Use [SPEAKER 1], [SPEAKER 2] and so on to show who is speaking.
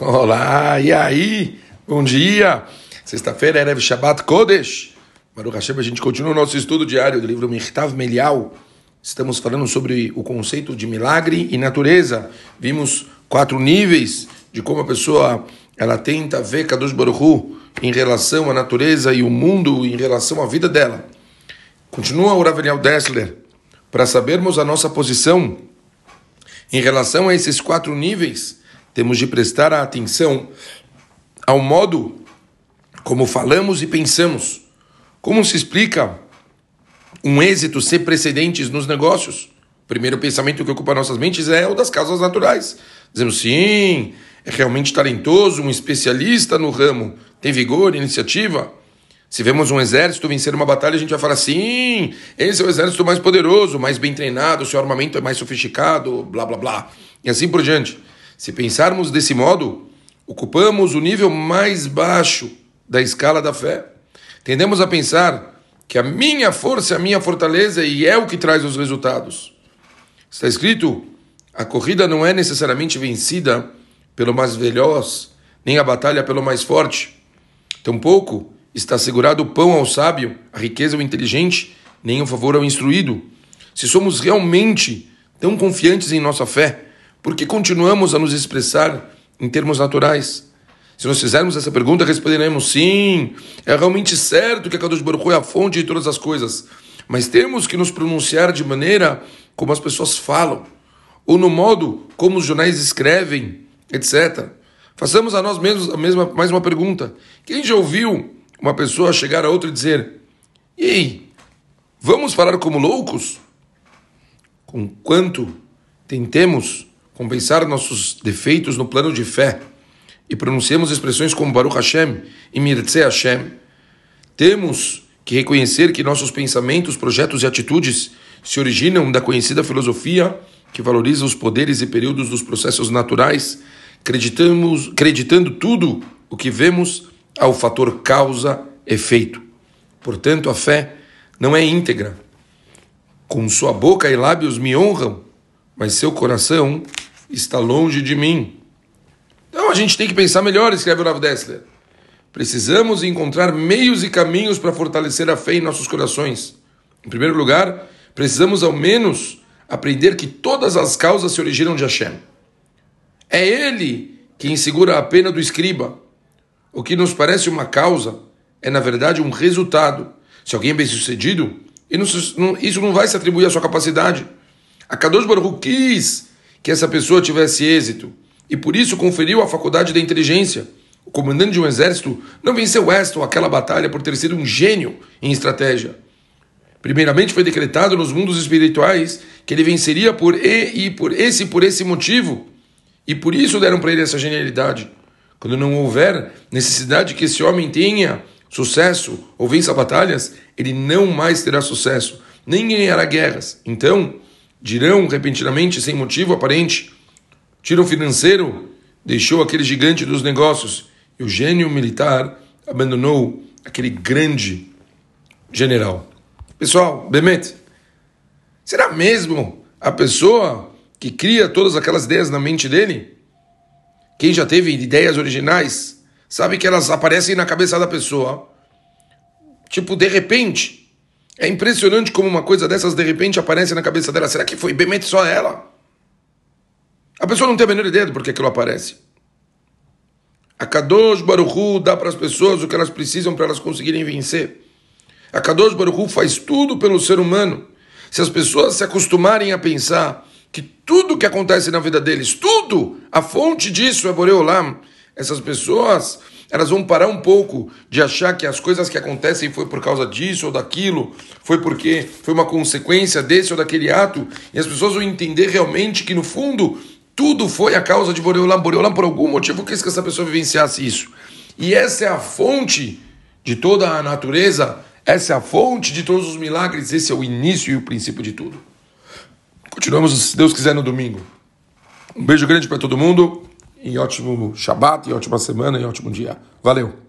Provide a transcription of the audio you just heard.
[SPEAKER 1] Olá, e aí? Bom dia! Sexta-feira, Erev Shabbat Kodesh. Baruch Hashem, a gente continua o nosso estudo diário do livro Mirtav Melial. Estamos falando sobre o conceito de milagre e natureza. Vimos quatro níveis de como a pessoa ela tenta ver Kadosh Baruch Hu em relação à natureza e o mundo em relação à vida dela. Continua o Raveniel Dessler para sabermos a nossa posição em relação a esses quatro níveis temos de prestar atenção ao modo como falamos e pensamos. Como se explica um êxito sem precedentes nos negócios? O primeiro pensamento que ocupa nossas mentes é o das causas naturais. Dizemos sim, é realmente talentoso, um especialista no ramo, tem vigor, iniciativa. Se vemos um exército vencer uma batalha, a gente vai falar sim, esse é o exército mais poderoso, mais bem treinado, seu armamento é mais sofisticado, blá blá blá. E assim por diante. Se pensarmos desse modo, ocupamos o nível mais baixo da escala da fé. Tendemos a pensar que a minha força é a minha fortaleza e é o que traz os resultados. Está escrito: a corrida não é necessariamente vencida pelo mais veloz, nem a batalha pelo mais forte. Tampouco está assegurado o pão ao sábio, a riqueza ao inteligente, nem o favor ao instruído. Se somos realmente tão confiantes em nossa fé, porque continuamos a nos expressar em termos naturais. Se nós fizermos essa pergunta, responderemos sim, é realmente certo que a Kadosh Baruch é a fonte de todas as coisas, mas temos que nos pronunciar de maneira como as pessoas falam, ou no modo como os jornais escrevem, etc. Façamos a nós mesmos a mesma, mais uma pergunta. Quem já ouviu uma pessoa chegar a outra e dizer: Ei, vamos falar como loucos? Com quanto tentemos compensar nossos defeitos no plano de fé e pronunciamos expressões como Baruch Hashem e Mirze Hashem, temos que reconhecer que nossos pensamentos, projetos e atitudes se originam da conhecida filosofia que valoriza os poderes e períodos dos processos naturais, acreditamos, acreditando tudo o que vemos ao fator causa-efeito. Portanto, a fé não é íntegra. Com sua boca e lábios me honram, mas seu coração está longe de mim. Então a gente tem que pensar melhor, escreve o Rav Dessler. Precisamos encontrar meios e caminhos para fortalecer a fé em nossos corações. Em primeiro lugar, precisamos ao menos aprender que todas as causas se originam de Hashem. É Ele quem segura a pena do escriba. O que nos parece uma causa é, na verdade, um resultado. Se alguém é bem sucedido, isso não vai se atribuir à sua capacidade. A Kadosh Baruch quis que essa pessoa tivesse êxito e por isso conferiu a faculdade da inteligência. O comandante de um exército não venceu Weston aquela batalha por ter sido um gênio em estratégia. Primeiramente foi decretado nos mundos espirituais que ele venceria por e, e por esse por esse motivo. E por isso deram para ele essa genialidade. Quando não houver necessidade que esse homem tenha sucesso ou vença batalhas, ele não mais terá sucesso, nem ganhará guerras. Então, dirão repentinamente, sem motivo aparente. Tiro financeiro deixou aquele gigante dos negócios e o gênio militar abandonou aquele grande general. Pessoal, Bemet, será mesmo a pessoa que cria todas aquelas ideias na mente dele? Quem já teve ideias originais sabe que elas aparecem na cabeça da pessoa. Tipo, de repente, é impressionante como uma coisa dessas de repente aparece na cabeça dela. Será que foi bem só ela? A pessoa não tem a menor ideia do porquê aquilo aparece. A Kadosh Baruchu dá para as pessoas o que elas precisam para elas conseguirem vencer. A Kadosh Baruchu faz tudo pelo ser humano. Se as pessoas se acostumarem a pensar que tudo que acontece na vida deles, tudo, a fonte disso é Boreolam, essas pessoas elas vão parar um pouco de achar que as coisas que acontecem foi por causa disso ou daquilo, foi porque foi uma consequência desse ou daquele ato, e as pessoas vão entender realmente que no fundo tudo foi a causa de Boreolam. Boreolam por algum motivo quis que essa pessoa vivenciasse isso. E essa é a fonte de toda a natureza, essa é a fonte de todos os milagres, esse é o início e o princípio de tudo. Continuamos, se Deus quiser, no domingo. Um beijo grande para todo mundo. E ótimo Shabat, e ótima semana, e ótimo dia. Valeu!